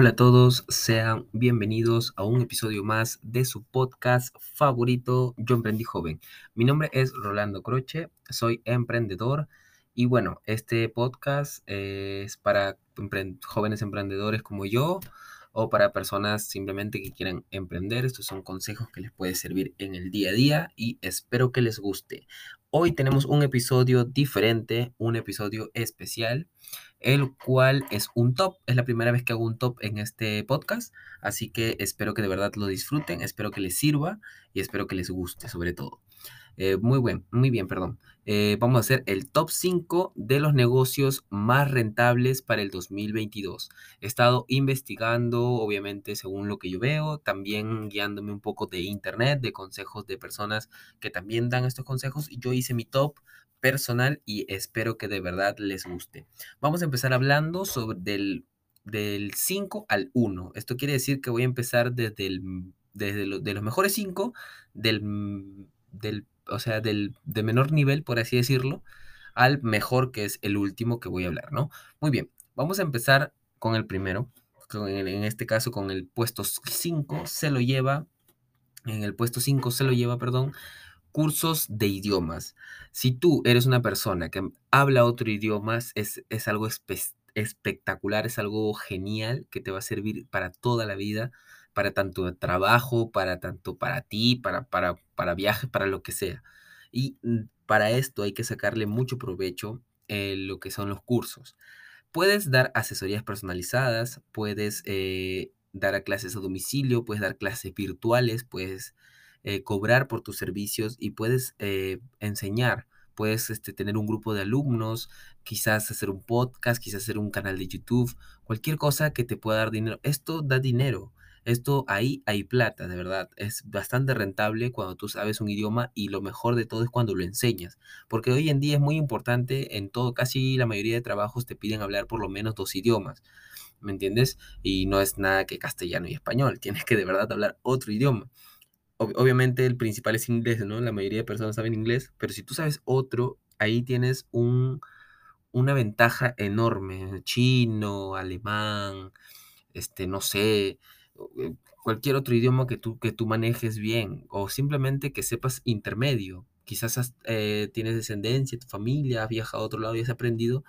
Hola a todos, sean bienvenidos a un episodio más de su podcast favorito, Yo Emprendí Joven. Mi nombre es Rolando Croce, soy emprendedor y bueno, este podcast es para jóvenes emprendedores como yo o para personas simplemente que quieran emprender. Estos son consejos que les puede servir en el día a día y espero que les guste. Hoy tenemos un episodio diferente, un episodio especial, el cual es un top. Es la primera vez que hago un top en este podcast, así que espero que de verdad lo disfruten, espero que les sirva y espero que les guste sobre todo. Eh, muy, buen, muy bien, perdón. Eh, vamos a hacer el top 5 de los negocios más rentables para el 2022. He estado investigando, obviamente, según lo que yo veo, también guiándome un poco de internet, de consejos de personas que también dan estos consejos. Y yo hice mi top personal y espero que de verdad les guste. Vamos a empezar hablando sobre del, del 5 al 1. Esto quiere decir que voy a empezar desde, el, desde de los mejores 5 del, del o sea, del, de menor nivel, por así decirlo, al mejor, que es el último que voy a hablar, ¿no? Muy bien, vamos a empezar con el primero, en este caso con el puesto 5, se lo lleva, en el puesto 5 se lo lleva, perdón, cursos de idiomas. Si tú eres una persona que habla otro idioma, es, es algo espectacular, es algo genial que te va a servir para toda la vida para tanto trabajo, para tanto para ti, para, para, para viajes, para lo que sea. Y mm, para esto hay que sacarle mucho provecho en lo que son los cursos. Puedes dar asesorías personalizadas, puedes eh, dar clases a domicilio, puedes dar clases virtuales, puedes eh, cobrar por tus servicios y puedes eh, enseñar. Puedes este, tener un grupo de alumnos, quizás hacer un podcast, quizás hacer un canal de YouTube, cualquier cosa que te pueda dar dinero. Esto da dinero. Esto ahí hay plata, de verdad. Es bastante rentable cuando tú sabes un idioma y lo mejor de todo es cuando lo enseñas. Porque hoy en día es muy importante, en todo, casi la mayoría de trabajos te piden hablar por lo menos dos idiomas. ¿Me entiendes? Y no es nada que castellano y español. Tienes que de verdad hablar otro idioma. obviamente el principal es inglés, ¿no? La mayoría de personas saben inglés, pero si tú sabes otro, ahí tienes un, una ventaja enorme. Chino, alemán, este, no sé, cualquier otro idioma que tú, que tú manejes bien o simplemente que sepas intermedio. Quizás eh, tienes descendencia, tu familia, has viajado a otro lado y has aprendido.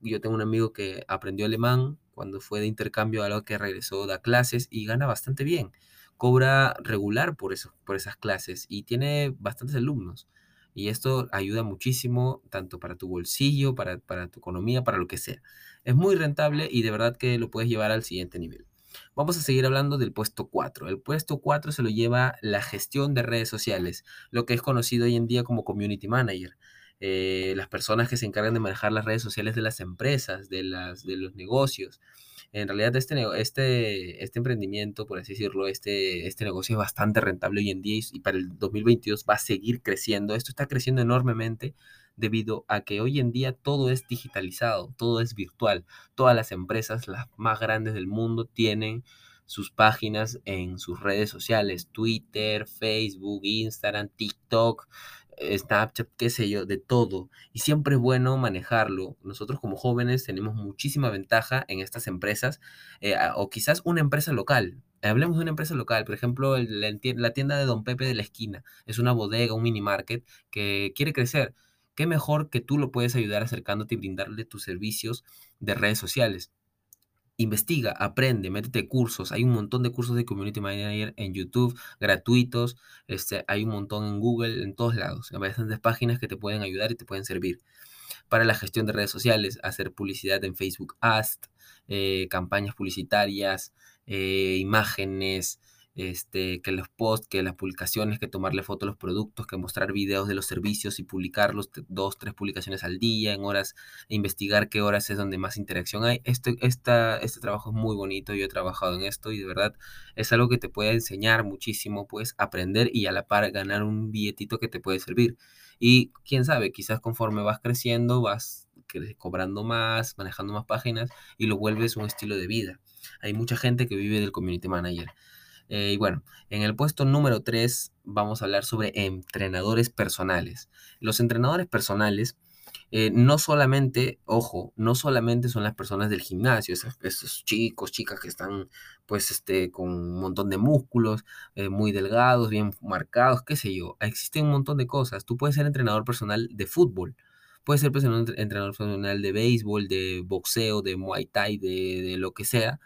Yo tengo un amigo que aprendió alemán cuando fue de intercambio, a lo que regresó, da clases y gana bastante bien. Cobra regular por, eso, por esas clases y tiene bastantes alumnos. Y esto ayuda muchísimo, tanto para tu bolsillo, para, para tu economía, para lo que sea. Es muy rentable y de verdad que lo puedes llevar al siguiente nivel. Vamos a seguir hablando del puesto 4. El puesto 4 se lo lleva la gestión de redes sociales, lo que es conocido hoy en día como community manager. Eh, las personas que se encargan de manejar las redes sociales de las empresas, de, las, de los negocios. En realidad este, este, este emprendimiento, por así decirlo, este, este negocio es bastante rentable hoy en día y para el 2022 va a seguir creciendo. Esto está creciendo enormemente debido a que hoy en día todo es digitalizado, todo es virtual. Todas las empresas, las más grandes del mundo, tienen sus páginas en sus redes sociales, Twitter, Facebook, Instagram, TikTok, eh, Snapchat, qué sé yo, de todo. Y siempre es bueno manejarlo. Nosotros como jóvenes tenemos muchísima ventaja en estas empresas eh, o quizás una empresa local. Hablemos de una empresa local, por ejemplo, la tienda de Don Pepe de la esquina. Es una bodega, un mini market que quiere crecer qué mejor que tú lo puedes ayudar acercándote y brindarle tus servicios de redes sociales. Investiga, aprende, métete cursos. Hay un montón de cursos de Community Manager en YouTube, gratuitos. Este, hay un montón en Google, en todos lados. Hay bastantes páginas que te pueden ayudar y te pueden servir. Para la gestión de redes sociales, hacer publicidad en Facebook Ads, eh, campañas publicitarias, eh, imágenes, este, que los posts, que las publicaciones, que tomarle fotos a los productos, que mostrar videos de los servicios y publicarlos, dos, tres publicaciones al día, en horas, e investigar qué horas es donde más interacción hay. Este, esta, este trabajo es muy bonito, yo he trabajado en esto y de verdad es algo que te puede enseñar muchísimo, puedes aprender y a la par ganar un billetito que te puede servir. Y quién sabe, quizás conforme vas creciendo, vas cobrando más, manejando más páginas y lo vuelves un estilo de vida. Hay mucha gente que vive del community manager. Eh, y bueno, en el puesto número 3 vamos a hablar sobre entrenadores personales. Los entrenadores personales eh, no solamente, ojo, no solamente son las personas del gimnasio, esos, chicos, chicas que están pues este, con un montón de músculos, eh, muy delgados, bien marcados, qué sé yo. Existen un montón de cosas. Tú puedes ser entrenador personal de fútbol, puedes ser entrenador personal de béisbol, de boxeo, de muay thai, de, de lo que sea.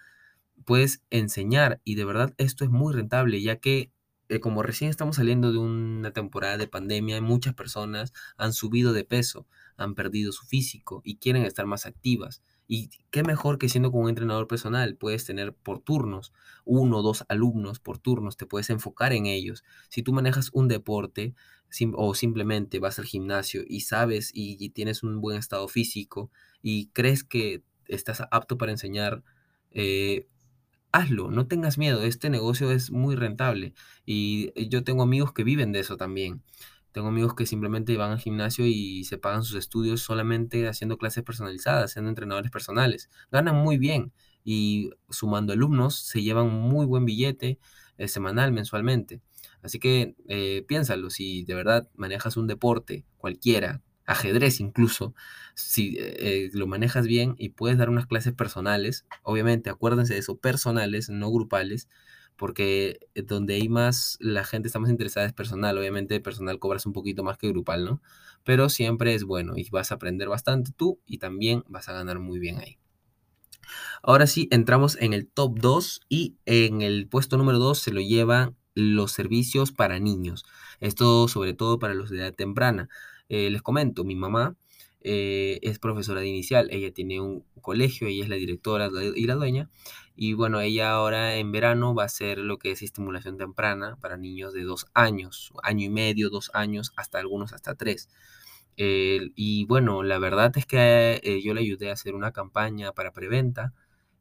Puedes enseñar y de verdad esto es muy rentable, ya que eh, como recién estamos saliendo de una temporada de pandemia, muchas personas han subido de peso, han perdido su físico y quieren estar más activas. Y qué mejor que siendo como un entrenador personal, puedes tener por turnos, uno o dos alumnos por turnos, te puedes enfocar en ellos. Si tú manejas un deporte o simplemente vas al gimnasio y sabes y, tienes un buen estado físico y crees que estás apto para enseñar, eh, hazlo, no tengas miedo, este negocio es muy rentable y yo tengo amigos que viven de eso también. Tengo amigos que simplemente van al gimnasio y se pagan sus estudios solamente haciendo clases personalizadas, siendo entrenadores personales. Ganan muy bien y sumando alumnos se llevan muy buen billete eh, semanal, mensualmente. Así que eh, piénsalo, si de verdad manejas un deporte cualquiera, ajedrez incluso, si eh, lo manejas bien y puedes dar unas clases personales, obviamente acuérdense de eso, personales, no grupales, porque donde hay más, la gente está más interesada es personal, obviamente personal cobras un poquito más que grupal, ¿no? Pero siempre es bueno y vas a aprender bastante tú y también vas a ganar muy bien ahí. Ahora sí, entramos en el top 2 y en el puesto número 2 se lo llevan los servicios para niños. Esto sobre todo para los de edad temprana. Eh, les comento, mi mamá eh, es profesora de inicial, ella tiene un colegio, ella es la directora y la dueña, y bueno, ella ahora en verano va a hacer lo que es estimulación temprana para niños de dos años, año y medio, dos años, hasta algunos hasta tres. y bueno, la verdad es que eh, yo le ayudé a hacer una campaña para preventa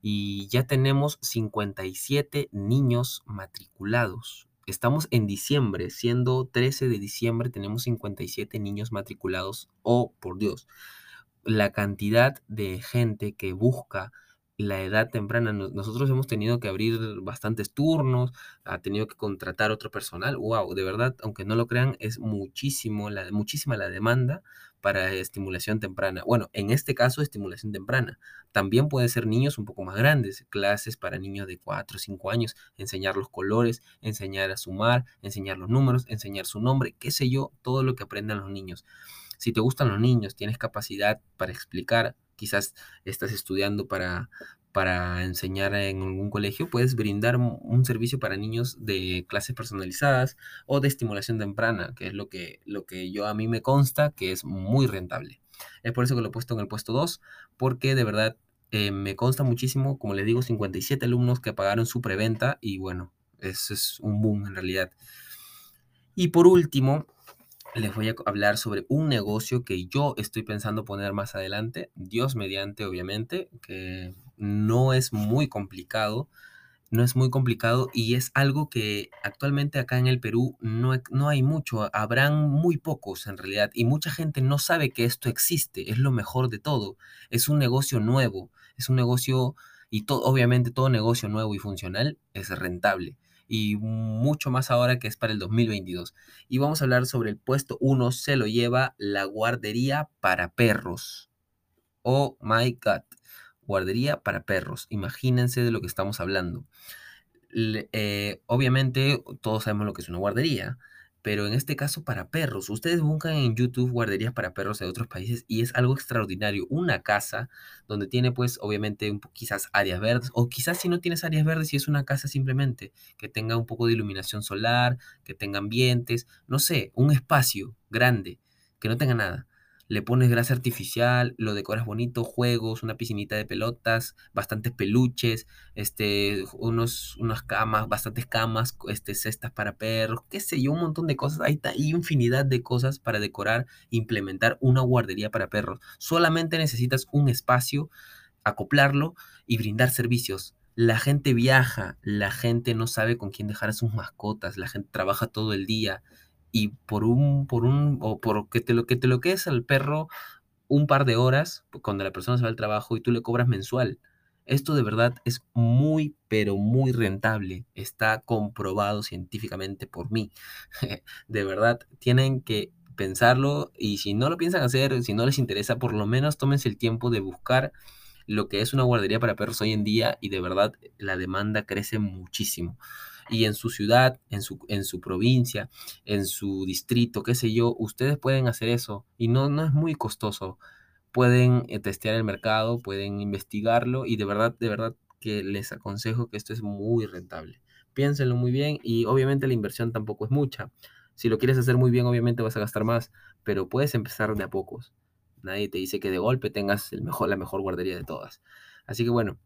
y ya tenemos 57 niños matriculados estamos en diciembre, siendo 13 de diciembre, tenemos 57 niños matriculados. Oh, por Dios, la cantidad de gente que busca la edad temprana. Nosotros hemos tenido que abrir bastantes turnos, ha tenido que contratar otro personal. Wow, de verdad, aunque no lo crean, es muchísimo la, muchísima la demanda para estimulación temprana. Bueno, en este caso, estimulación temprana. También puede ser niños un poco más grandes, clases para niños de 4 o 5 años, enseñar los colores, enseñar a sumar, enseñar los números, enseñar su nombre, qué sé yo, todo lo que aprendan los niños. Si te gustan los niños, tienes capacidad para explicar, quizás estás estudiando para, para enseñar en algún colegio, puedes brindar un servicio para niños de clases personalizadas o de estimulación temprana, que es lo que, lo que yo a mí me consta que es muy rentable. Es por eso que lo he puesto en el puesto 2, porque de verdad eh, me consta muchísimo, como les digo, 57 alumnos que pagaron su preventa y bueno, eso es un boom en realidad. Y por último, les voy a hablar sobre un negocio que yo estoy pensando poner más adelante, Dios mediante, obviamente, que no es muy complicado, no es muy complicado y es algo que actualmente acá en el Perú no, no hay mucho, habrán muy pocos en realidad y mucha gente no sabe que esto existe, es lo mejor de todo, es un negocio nuevo, es un negocio y obviamente todo negocio nuevo y funcional es rentable y mucho más ahora que es para el 2022. Y vamos a hablar sobre el puesto 1, se lo lleva la guardería para perros. Oh my god, guardería para perros. Imagínense de lo que estamos hablando. Eh, obviamente todos sabemos lo que es una guardería pero en este caso para perros. Ustedes buscan en YouTube guarderías para perros de otros países y es algo extraordinario. Una casa donde tiene pues obviamente un, quizás áreas verdes o quizás si no tienes áreas verdes y es una casa simplemente que tenga un poco de iluminación solar, que tenga ambientes, no sé, un espacio grande, que no tenga nada le pones grasa artificial, lo decoras bonito, juegos, una piscinita de pelotas, bastantes peluches, este, unos, unas camas, bastantes camas, este, cestas para perros, qué sé yo, un montón de cosas. Ahí hay infinidad de cosas para decorar, implementar una guardería para perros. Solamente necesitas un espacio, acoplarlo y brindar servicios. La gente viaja, la gente no sabe con quién dejar a sus mascotas, la gente trabaja todo el día, y por un, por un, o por que te lo que te lo quedes al perro un par de horas cuando la persona se va al trabajo y tú le cobras mensual. Esto de verdad es muy, pero muy rentable. Está comprobado científicamente por mí. de verdad, tienen que pensarlo y si no lo piensan hacer, si no les interesa, por lo menos tómense el tiempo de buscar lo que es una guardería para perros hoy en día y de verdad la demanda crece muchísimo. Y en su ciudad, en su, en su provincia, en su distrito, qué sé yo, ustedes pueden hacer eso y no, no es muy costoso. Pueden eh, testear el mercado, pueden investigarlo y de verdad, de verdad que les aconsejo que esto es muy rentable. Piénsenlo muy bien y obviamente la inversión tampoco es mucha. Si lo quieres hacer muy bien, obviamente vas a gastar más, pero puedes empezar de a pocos. Nadie te dice que de golpe tengas el mejor, la mejor guardería de todas. Así que bueno,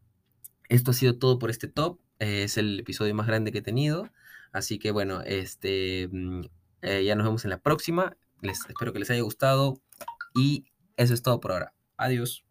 esto ha sido todo por este top. Eh, es el episodio más grande que he tenido. Así que bueno, este, mm, eh, ya nos vemos en la próxima. Les, espero que les haya gustado. Y eso es todo por ahora. Adiós.